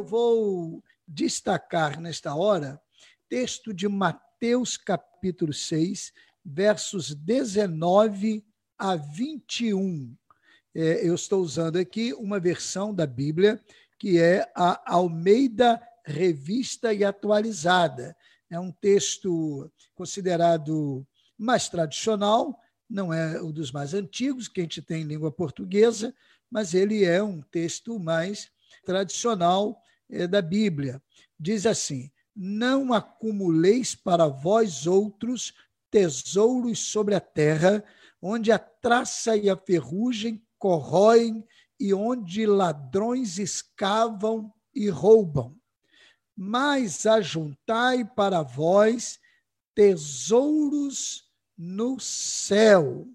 eu vou destacar nesta hora texto de Mateus capítulo 6, versos 19 a 21. É, eu estou usando aqui uma versão da Bíblia que é a Almeida Revista e Atualizada. É um texto considerado mais tradicional, não é um dos mais antigos que a gente tem em língua portuguesa, mas ele é um texto mais tradicional da Bíblia. Diz assim: Não acumuleis para vós outros tesouros sobre a terra, onde a traça e a ferrugem corroem e onde ladrões escavam e roubam. Mas ajuntai para vós tesouros no céu,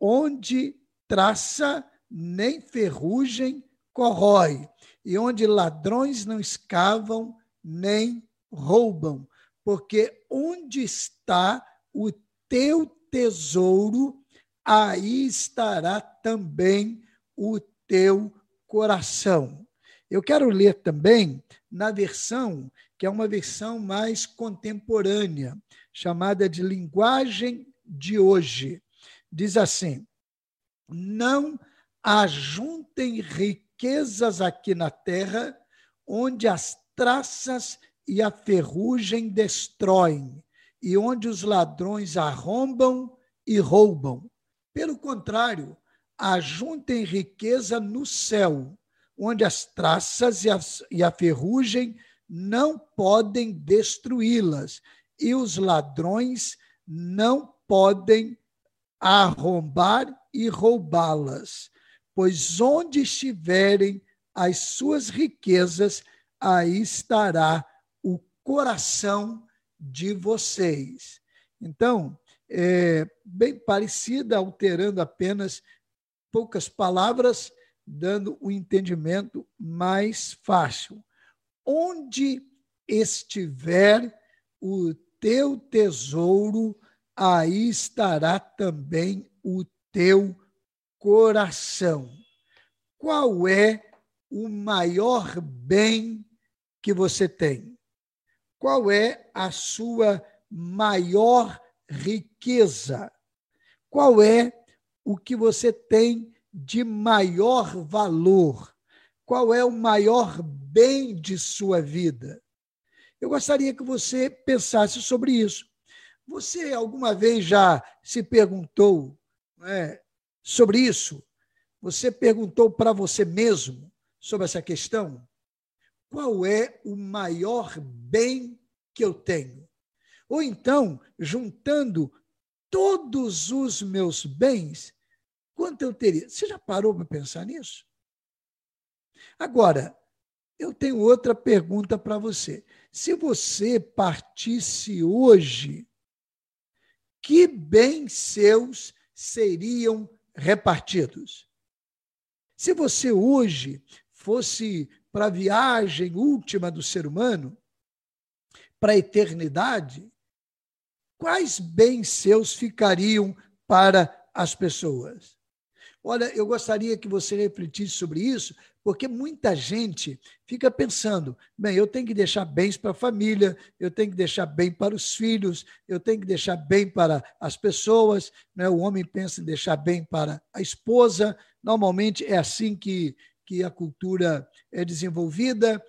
onde traça nem ferrugem corrói, e onde ladrões não escavam nem roubam, porque onde está o teu tesouro, aí estará também o teu coração. Eu quero ler também na versão que é uma versão mais contemporânea, chamada de linguagem de hoje. Diz assim: Não ajuntem riquezas aqui na terra, onde as traças e a ferrugem destroem, e onde os ladrões arrombam e roubam. Pelo contrário, ajuntem riqueza no céu, onde as traças e a, e a ferrugem não podem destruí-las, e os ladrões não podem arrombar e roubá-las. Pois onde estiverem as suas riquezas, aí estará o coração de vocês. Então, é bem parecida, alterando apenas poucas palavras, dando um entendimento mais fácil. Onde estiver o teu tesouro, aí estará também o teu coração. Qual é o maior bem que você tem? Qual é a sua maior riqueza? Qual é o que você tem de maior valor? Qual é o maior bem de sua vida? Eu gostaria que você pensasse sobre isso. Você alguma vez já se perguntou é, sobre isso? Você perguntou para você mesmo sobre essa questão? Qual é o maior bem que eu tenho? Ou então, juntando todos os meus bens, quanto eu teria? Você já parou para pensar nisso? Agora, eu tenho outra pergunta para você. Se você partisse hoje, que bens seus seriam repartidos? Se você hoje fosse para a viagem última do ser humano, para a eternidade, quais bens seus ficariam para as pessoas? Olha, eu gostaria que você refletisse sobre isso, porque muita gente fica pensando: bem, eu tenho que deixar bens para a família, eu tenho que deixar bem para os filhos, eu tenho que deixar bem para as pessoas. Né? O homem pensa em deixar bem para a esposa. Normalmente é assim que, que a cultura é desenvolvida.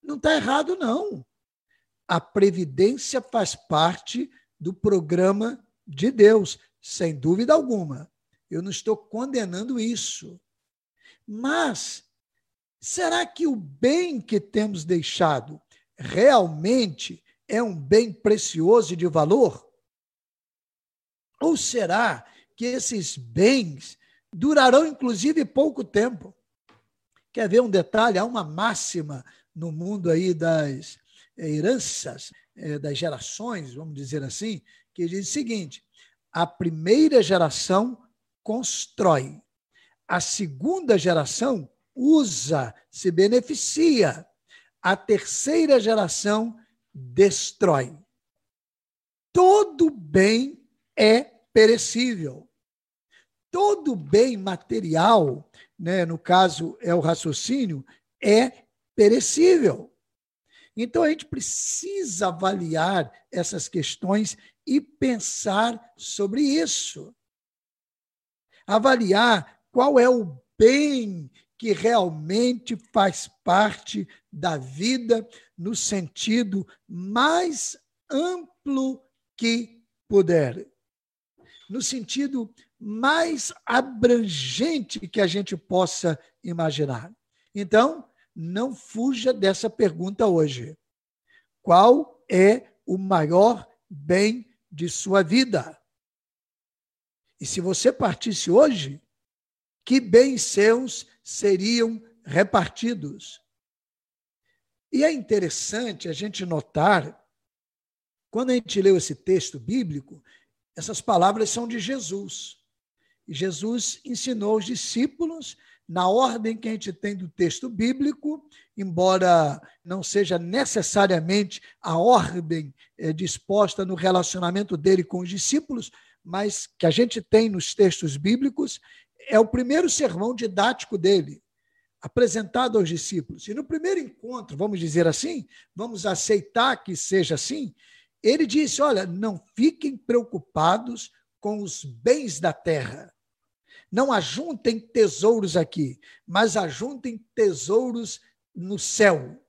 Não está errado, não. A previdência faz parte do programa de Deus, sem dúvida alguma. Eu não estou condenando isso. Mas será que o bem que temos deixado realmente é um bem precioso e de valor? Ou será que esses bens durarão inclusive pouco tempo? Quer ver um detalhe? Há uma máxima no mundo aí das heranças, eh, das gerações, vamos dizer assim, que diz o seguinte: a primeira geração constrói. A segunda geração usa, se beneficia. A terceira geração destrói. Todo bem é perecível. Todo bem material, né, no caso é o raciocínio, é perecível. Então a gente precisa avaliar essas questões e pensar sobre isso. Avaliar qual é o bem que realmente faz parte da vida no sentido mais amplo que puder. No sentido mais abrangente que a gente possa imaginar. Então, não fuja dessa pergunta hoje. Qual é o maior bem de sua vida? E se você partisse hoje, que bens seus seriam repartidos? E é interessante a gente notar, quando a gente leu esse texto bíblico, essas palavras são de Jesus. E Jesus ensinou os discípulos na ordem que a gente tem do texto bíblico, embora não seja necessariamente a ordem é, disposta no relacionamento dele com os discípulos, mas que a gente tem nos textos bíblicos, é o primeiro sermão didático dele, apresentado aos discípulos. E no primeiro encontro, vamos dizer assim, vamos aceitar que seja assim, ele disse: Olha, não fiquem preocupados com os bens da terra não ajuntem tesouros aqui, mas ajuntem tesouros no céu.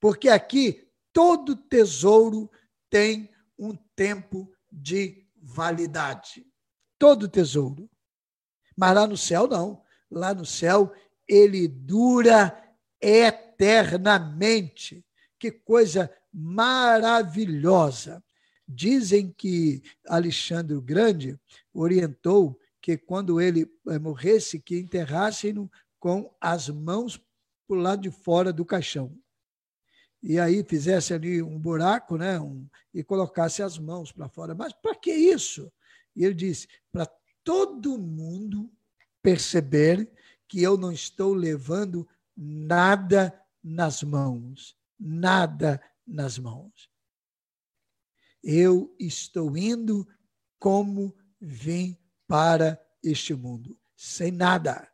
Porque aqui todo tesouro tem um tempo de validade. Todo tesouro. Mas lá no céu, não. Lá no céu, ele dura eternamente. Que coisa maravilhosa. Dizem que Alexandre o Grande orientou que quando ele eh, morresse, que enterrassem-no com as mãos para o lado de fora do caixão. E aí fizesse ali um buraco né, um, e colocasse as mãos para fora. Mas para que isso? E ele disse: para todo mundo perceber que eu não estou levando nada nas mãos. Nada nas mãos. Eu estou indo como vim para este mundo, sem nada,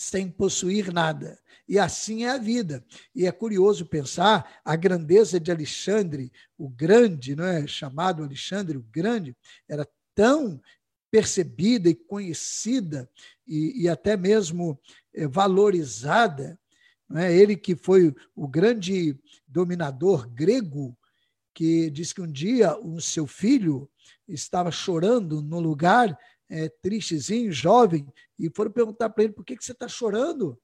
sem possuir nada. E assim é a vida. E é curioso pensar a grandeza de Alexandre o Grande, não é? chamado Alexandre o Grande, era tão percebida e conhecida e, e até mesmo é, valorizada. É? Ele que foi o grande dominador grego, que diz que um dia o seu filho estava chorando no lugar é, tristezinho, jovem, e foram perguntar para ele por que, que você está chorando.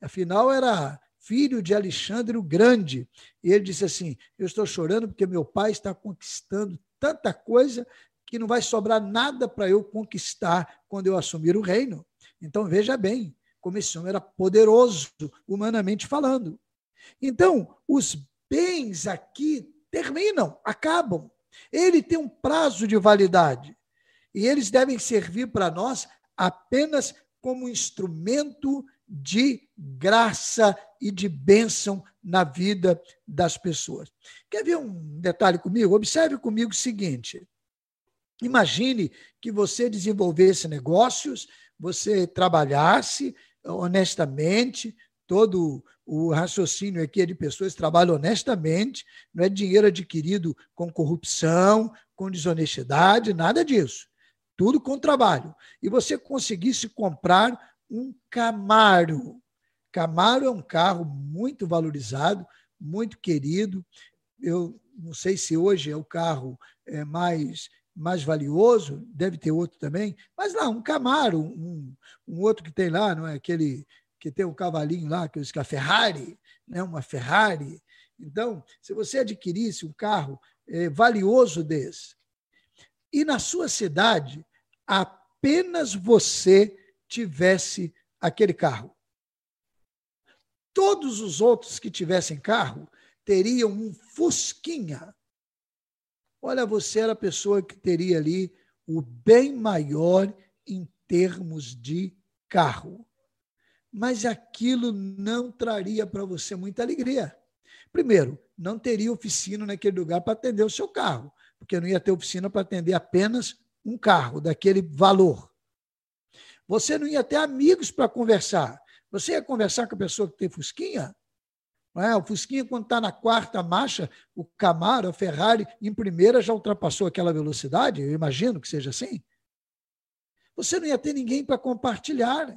Afinal, era filho de Alexandre o Grande. E ele disse assim: Eu estou chorando porque meu pai está conquistando tanta coisa que não vai sobrar nada para eu conquistar quando eu assumir o reino. Então, veja bem como esse homem era poderoso, humanamente falando. Então, os bens aqui terminam, acabam. Ele tem um prazo de validade. E eles devem servir para nós apenas como instrumento de graça e de bênção na vida das pessoas. Quer ver um detalhe comigo? Observe comigo o seguinte: imagine que você desenvolvesse negócios, você trabalhasse honestamente, todo o raciocínio aqui é de pessoas que trabalham honestamente, não é dinheiro adquirido com corrupção, com desonestidade, nada disso tudo com trabalho, e você conseguisse comprar um Camaro. Camaro é um carro muito valorizado, muito querido. Eu não sei se hoje é o carro é, mais mais valioso, deve ter outro também, mas lá, um Camaro, um, um outro que tem lá, não é aquele que tem um cavalinho lá, que é a Ferrari, né? uma Ferrari. Então, se você adquirisse um carro é, valioso desse, e na sua cidade apenas você tivesse aquele carro. Todos os outros que tivessem carro teriam um Fusquinha. Olha, você era a pessoa que teria ali o bem maior em termos de carro. Mas aquilo não traria para você muita alegria. Primeiro, não teria oficina naquele lugar para atender o seu carro porque não ia ter oficina para atender apenas um carro daquele valor. Você não ia ter amigos para conversar. Você ia conversar com a pessoa que tem fusquinha? É? O Fusquinha, quando está na quarta marcha, o Camaro, a Ferrari, em primeira já ultrapassou aquela velocidade, eu imagino que seja assim. Você não ia ter ninguém para compartilhar.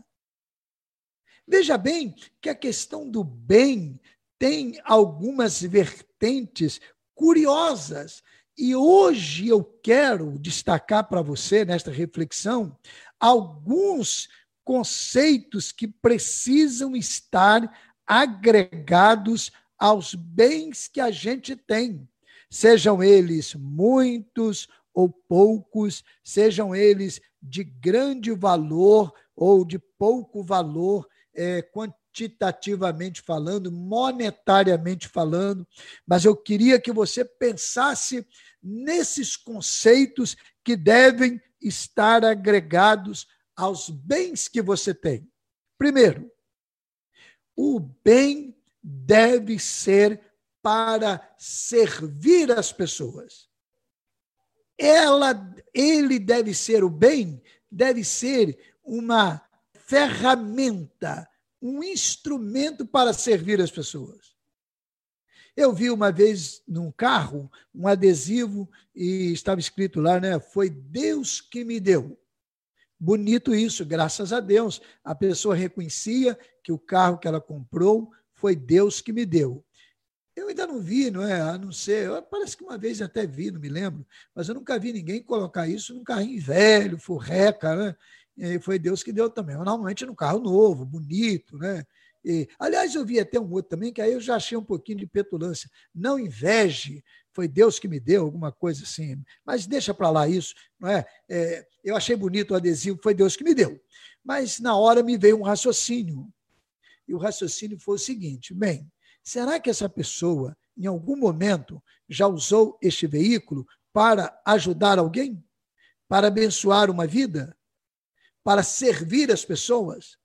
Veja bem que a questão do bem tem algumas vertentes curiosas. E hoje eu quero destacar para você, nesta reflexão, alguns conceitos que precisam estar agregados aos bens que a gente tem, sejam eles muitos ou poucos, sejam eles de grande valor ou de pouco valor, é, quantitativamente falando, monetariamente falando, mas eu queria que você pensasse nesses conceitos que devem estar agregados aos bens que você tem. Primeiro, o bem deve ser para servir as pessoas. Ela, ele deve ser o bem, deve ser uma ferramenta, um instrumento para servir as pessoas. Eu vi uma vez num carro um adesivo e estava escrito lá, né? Foi Deus que me deu. Bonito isso, graças a Deus. A pessoa reconhecia que o carro que ela comprou foi Deus que me deu. Eu ainda não vi, não é? A não ser, parece que uma vez até vi, não me lembro, mas eu nunca vi ninguém colocar isso num carrinho velho, furreca, né? E foi Deus que deu também. Normalmente num carro novo, bonito, né? E, aliás, eu vi até um outro também, que aí eu já achei um pouquinho de petulância. Não inveje, foi Deus que me deu, alguma coisa assim. Mas deixa para lá isso, não é? é? Eu achei bonito o adesivo, foi Deus que me deu. Mas na hora me veio um raciocínio. E o raciocínio foi o seguinte: bem, será que essa pessoa, em algum momento, já usou este veículo para ajudar alguém? Para abençoar uma vida? Para servir as pessoas?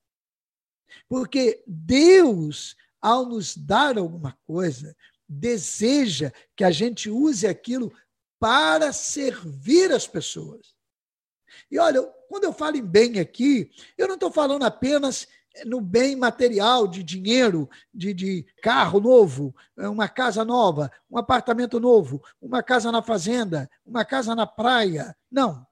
Porque Deus, ao nos dar alguma coisa, deseja que a gente use aquilo para servir as pessoas. E olha, quando eu falo em bem aqui, eu não estou falando apenas no bem material de dinheiro, de, de carro novo, uma casa nova, um apartamento novo, uma casa na fazenda, uma casa na praia. Não.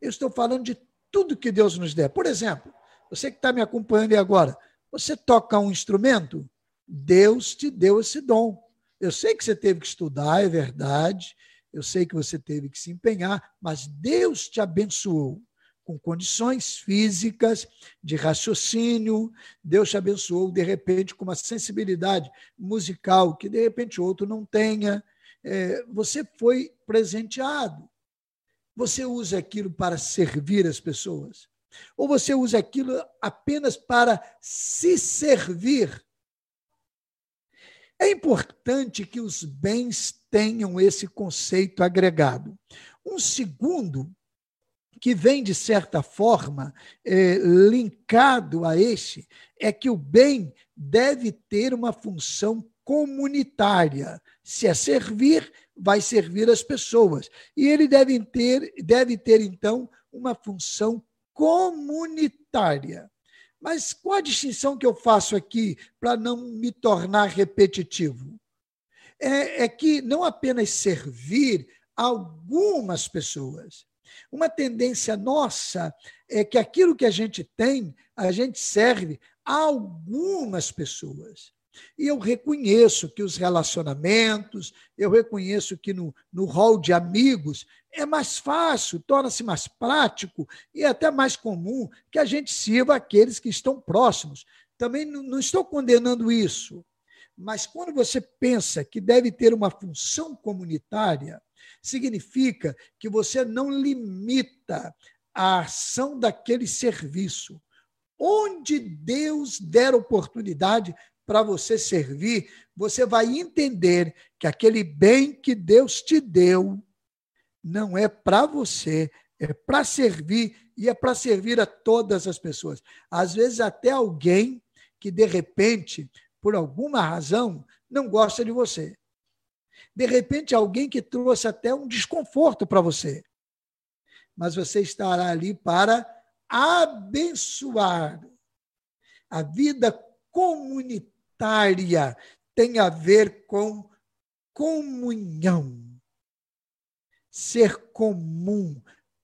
Eu estou falando de tudo que Deus nos der. Por exemplo, você que está me acompanhando agora, você toca um instrumento, Deus te deu esse dom. Eu sei que você teve que estudar, é verdade. Eu sei que você teve que se empenhar, mas Deus te abençoou com condições físicas, de raciocínio. Deus te abençoou, de repente, com uma sensibilidade musical que, de repente, outro não tenha. É, você foi presenteado. Você usa aquilo para servir as pessoas? Ou você usa aquilo apenas para se servir? É importante que os bens tenham esse conceito agregado. Um segundo, que vem, de certa forma, é, linkado a este, é que o bem deve ter uma função comunitária. Se é servir, vai servir as pessoas. E ele deve ter, deve ter então, uma função comunitária. Mas qual a distinção que eu faço aqui para não me tornar repetitivo? É, é que não apenas servir algumas pessoas. Uma tendência nossa é que aquilo que a gente tem, a gente serve algumas pessoas. E eu reconheço que os relacionamentos, eu reconheço que no, no hall de amigos é mais fácil, torna-se mais prático e até mais comum que a gente sirva aqueles que estão próximos. Também não, não estou condenando isso, mas quando você pensa que deve ter uma função comunitária, significa que você não limita a ação daquele serviço. Onde Deus der oportunidade, para você servir, você vai entender que aquele bem que Deus te deu não é para você, é para servir e é para servir a todas as pessoas. Às vezes, até alguém que, de repente, por alguma razão, não gosta de você. De repente, alguém que trouxe até um desconforto para você. Mas você estará ali para abençoar a vida comunitária tem a ver com comunhão. Ser comum,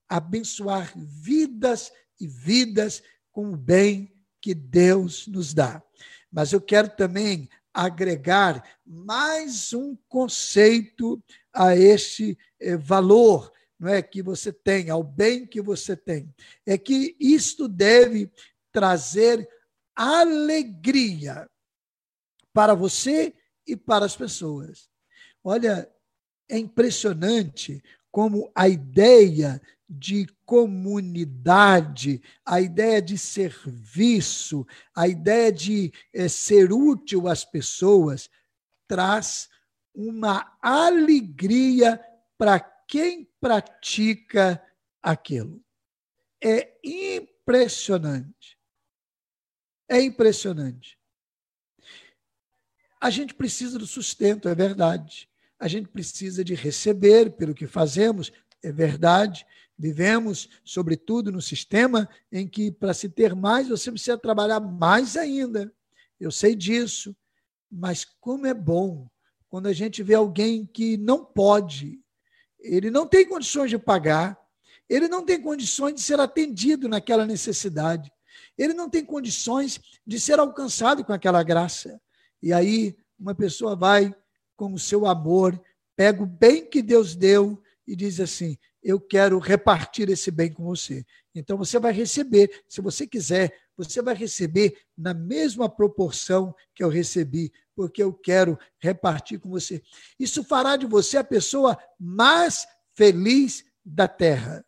abençoar vidas e vidas com o bem que Deus nos dá. Mas eu quero também agregar mais um conceito a este eh, valor não é que você tem, ao bem que você tem. É que isto deve trazer alegria para você e para as pessoas. Olha, é impressionante como a ideia de comunidade, a ideia de serviço, a ideia de é, ser útil às pessoas, traz uma alegria para quem pratica aquilo. É impressionante. É impressionante. A gente precisa do sustento, é verdade. A gente precisa de receber pelo que fazemos, é verdade. Vivemos, sobretudo, no sistema em que, para se ter mais, você precisa trabalhar mais ainda. Eu sei disso. Mas como é bom quando a gente vê alguém que não pode, ele não tem condições de pagar, ele não tem condições de ser atendido naquela necessidade, ele não tem condições de ser alcançado com aquela graça. E aí, uma pessoa vai com o seu amor, pega o bem que Deus deu e diz assim: Eu quero repartir esse bem com você. Então você vai receber, se você quiser, você vai receber na mesma proporção que eu recebi, porque eu quero repartir com você. Isso fará de você a pessoa mais feliz da terra.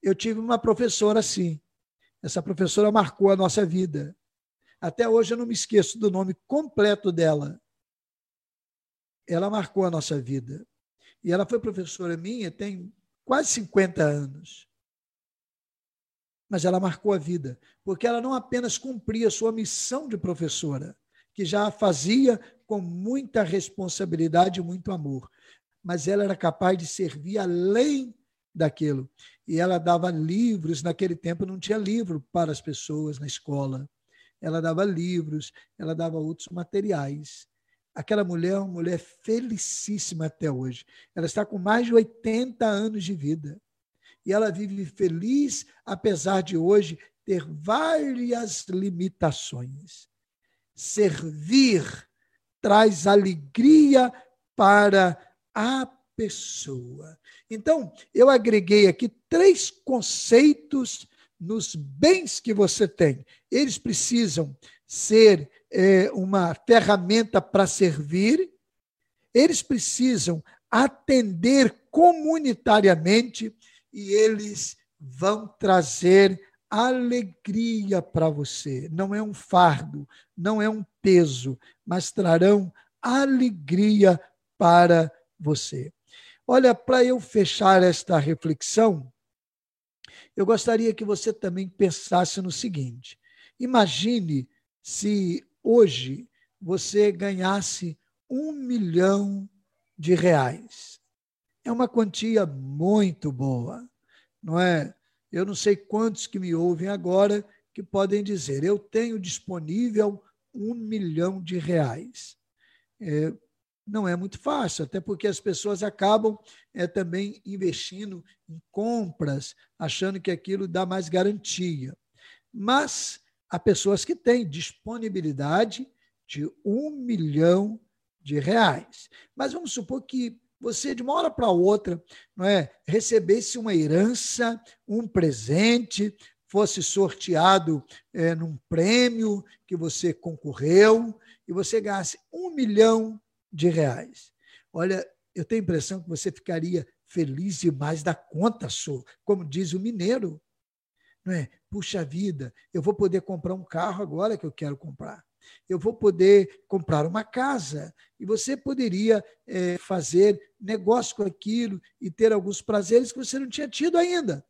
Eu tive uma professora assim. Essa professora marcou a nossa vida. Até hoje eu não me esqueço do nome completo dela. Ela marcou a nossa vida. E ela foi professora minha tem quase 50 anos. Mas ela marcou a vida, porque ela não apenas cumpria sua missão de professora, que já a fazia com muita responsabilidade e muito amor, mas ela era capaz de servir além daquilo. E ela dava livros, naquele tempo não tinha livro para as pessoas na escola. Ela dava livros, ela dava outros materiais. Aquela mulher é uma mulher felicíssima até hoje. Ela está com mais de 80 anos de vida. E ela vive feliz, apesar de hoje ter várias limitações. Servir traz alegria para a pessoa. Então, eu agreguei aqui três conceitos nos bens que você tem. Eles precisam ser é, uma ferramenta para servir, eles precisam atender comunitariamente e eles vão trazer alegria para você. Não é um fardo, não é um peso, mas trarão alegria para você. Olha, para eu fechar esta reflexão, eu gostaria que você também pensasse no seguinte: imagine se hoje você ganhasse um milhão de reais. É uma quantia muito boa, não é? Eu não sei quantos que me ouvem agora que podem dizer: eu tenho disponível um milhão de reais. É, não é muito fácil, até porque as pessoas acabam é, também investindo em compras, achando que aquilo dá mais garantia. Mas a pessoas que têm disponibilidade de um milhão de reais. Mas vamos supor que você, de uma hora para outra, não é, recebesse uma herança, um presente, fosse sorteado é, num prêmio que você concorreu e você ganhasse um milhão de reais. Olha, eu tenho a impressão que você ficaria feliz demais da conta, sua, como diz o mineiro. Não é? Puxa vida, eu vou poder comprar um carro agora que eu quero comprar. Eu vou poder comprar uma casa. E você poderia é, fazer negócio com aquilo e ter alguns prazeres que você não tinha tido ainda.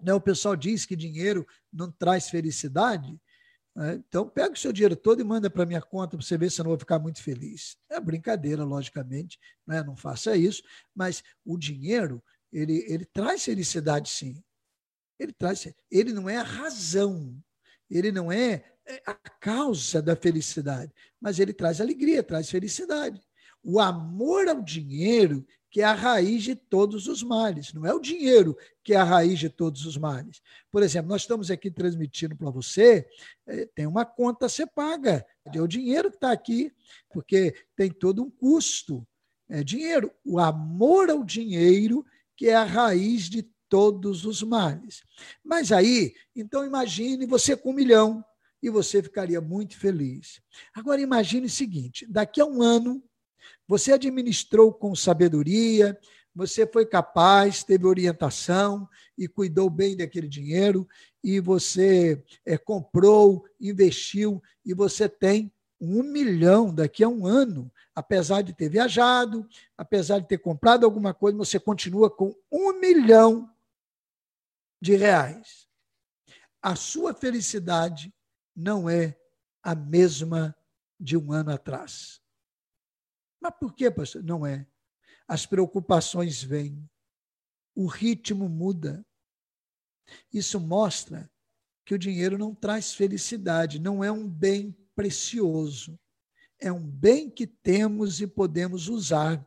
Né? O pessoal diz que dinheiro não traz felicidade. Né? Então, pega o seu dinheiro todo e manda para minha conta para você ver se eu não vou ficar muito feliz. É brincadeira, logicamente, né? não faça isso, mas o dinheiro, ele, ele traz felicidade sim. Ele traz, ele não é a razão, ele não é é a causa da felicidade, mas ele traz alegria, traz felicidade. O amor ao dinheiro que é a raiz de todos os males. Não é o dinheiro que é a raiz de todos os males. Por exemplo, nós estamos aqui transmitindo para você, é, tem uma conta a ser paga, é o dinheiro que está aqui, porque tem todo um custo. É dinheiro. O amor ao dinheiro que é a raiz de todos os males. Mas aí, então imagine você com um milhão e você ficaria muito feliz. Agora imagine o seguinte: daqui a um ano você administrou com sabedoria, você foi capaz, teve orientação e cuidou bem daquele dinheiro, e você é, comprou, investiu, e você tem um milhão daqui a um ano. Apesar de ter viajado, apesar de ter comprado alguma coisa, você continua com um milhão de reais. A sua felicidade não é a mesma de um ano atrás. Mas por que, pastor? Não é. As preocupações vêm, o ritmo muda. Isso mostra que o dinheiro não traz felicidade, não é um bem precioso. É um bem que temos e podemos usar,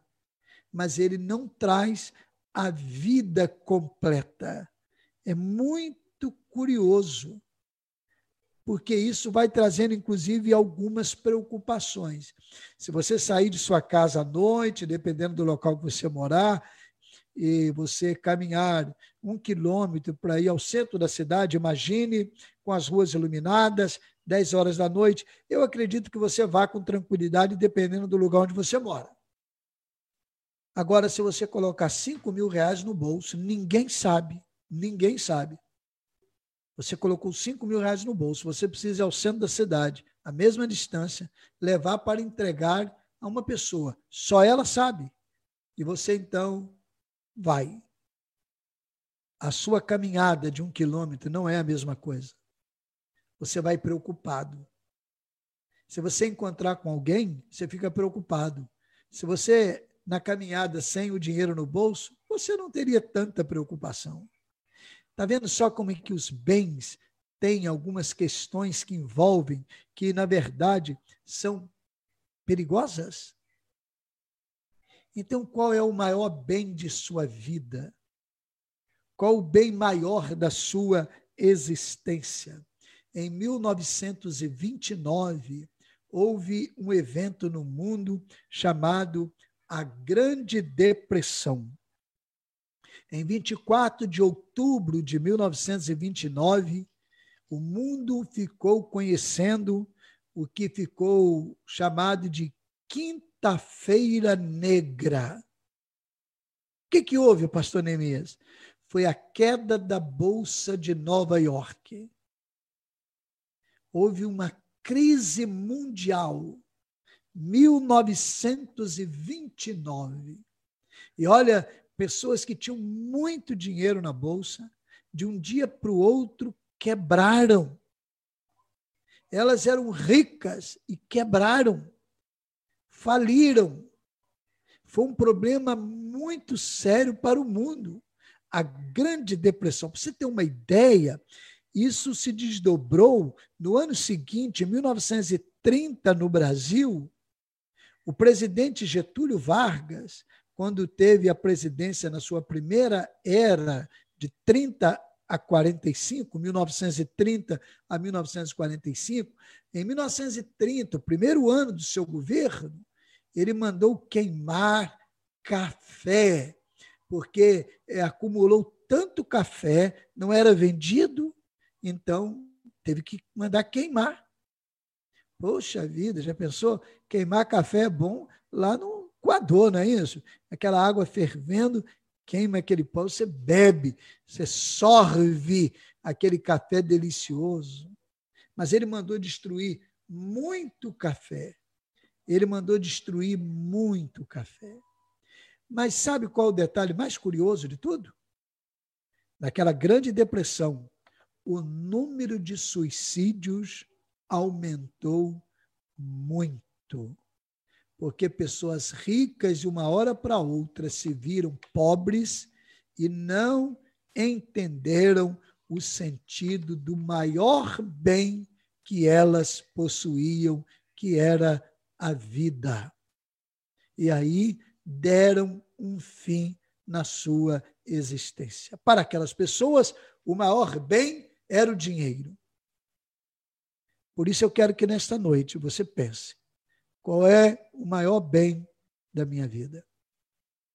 mas ele não traz a vida completa. É muito curioso porque isso vai trazendo, inclusive, algumas preocupações. Se você sair de sua casa à noite, dependendo do local que você morar, e você caminhar um quilômetro para ir ao centro da cidade, imagine com as ruas iluminadas, 10 horas da noite, eu acredito que você vá com tranquilidade, dependendo do lugar onde você mora. Agora, se você colocar 5 mil reais no bolso, ninguém sabe, ninguém sabe você colocou 5 mil reais no bolso, você precisa ir ao centro da cidade, a mesma distância, levar para entregar a uma pessoa. Só ela sabe. E você então vai. A sua caminhada de um quilômetro não é a mesma coisa. Você vai preocupado. Se você encontrar com alguém, você fica preocupado. Se você, na caminhada, sem o dinheiro no bolso, você não teria tanta preocupação. Está vendo só como é que os bens têm algumas questões que envolvem, que na verdade são perigosas? Então, qual é o maior bem de sua vida? Qual o bem maior da sua existência? Em 1929, houve um evento no mundo chamado a Grande Depressão. Em 24 de outubro de 1929, o mundo ficou conhecendo o que ficou chamado de Quinta-feira Negra. O que, que houve, pastor Neemias? Foi a queda da Bolsa de Nova York. Houve uma crise mundial, 1929. E olha, pessoas que tinham muito dinheiro na bolsa, de um dia para o outro quebraram. Elas eram ricas e quebraram, faliram. Foi um problema muito sério para o mundo. A Grande Depressão. Para você ter uma ideia, isso se desdobrou no ano seguinte, em 1930, no Brasil. O presidente Getúlio Vargas quando teve a presidência na sua primeira era de 30 a 45, 1930 a 1945, em 1930, o primeiro ano do seu governo, ele mandou queimar café, porque é, acumulou tanto café, não era vendido, então teve que mandar queimar. Poxa vida, já pensou? Queimar café é bom lá no coador, não é isso? Aquela água fervendo, queima aquele pão, você bebe, você sorve aquele café delicioso. Mas ele mandou destruir muito café. Ele mandou destruir muito café. Mas sabe qual é o detalhe mais curioso de tudo? Naquela grande depressão, o número de suicídios aumentou muito porque pessoas ricas de uma hora para outra se viram pobres e não entenderam o sentido do maior bem que elas possuíam, que era a vida. E aí deram um fim na sua existência. Para aquelas pessoas, o maior bem era o dinheiro. Por isso eu quero que nesta noite você pense: qual é o maior bem da minha vida?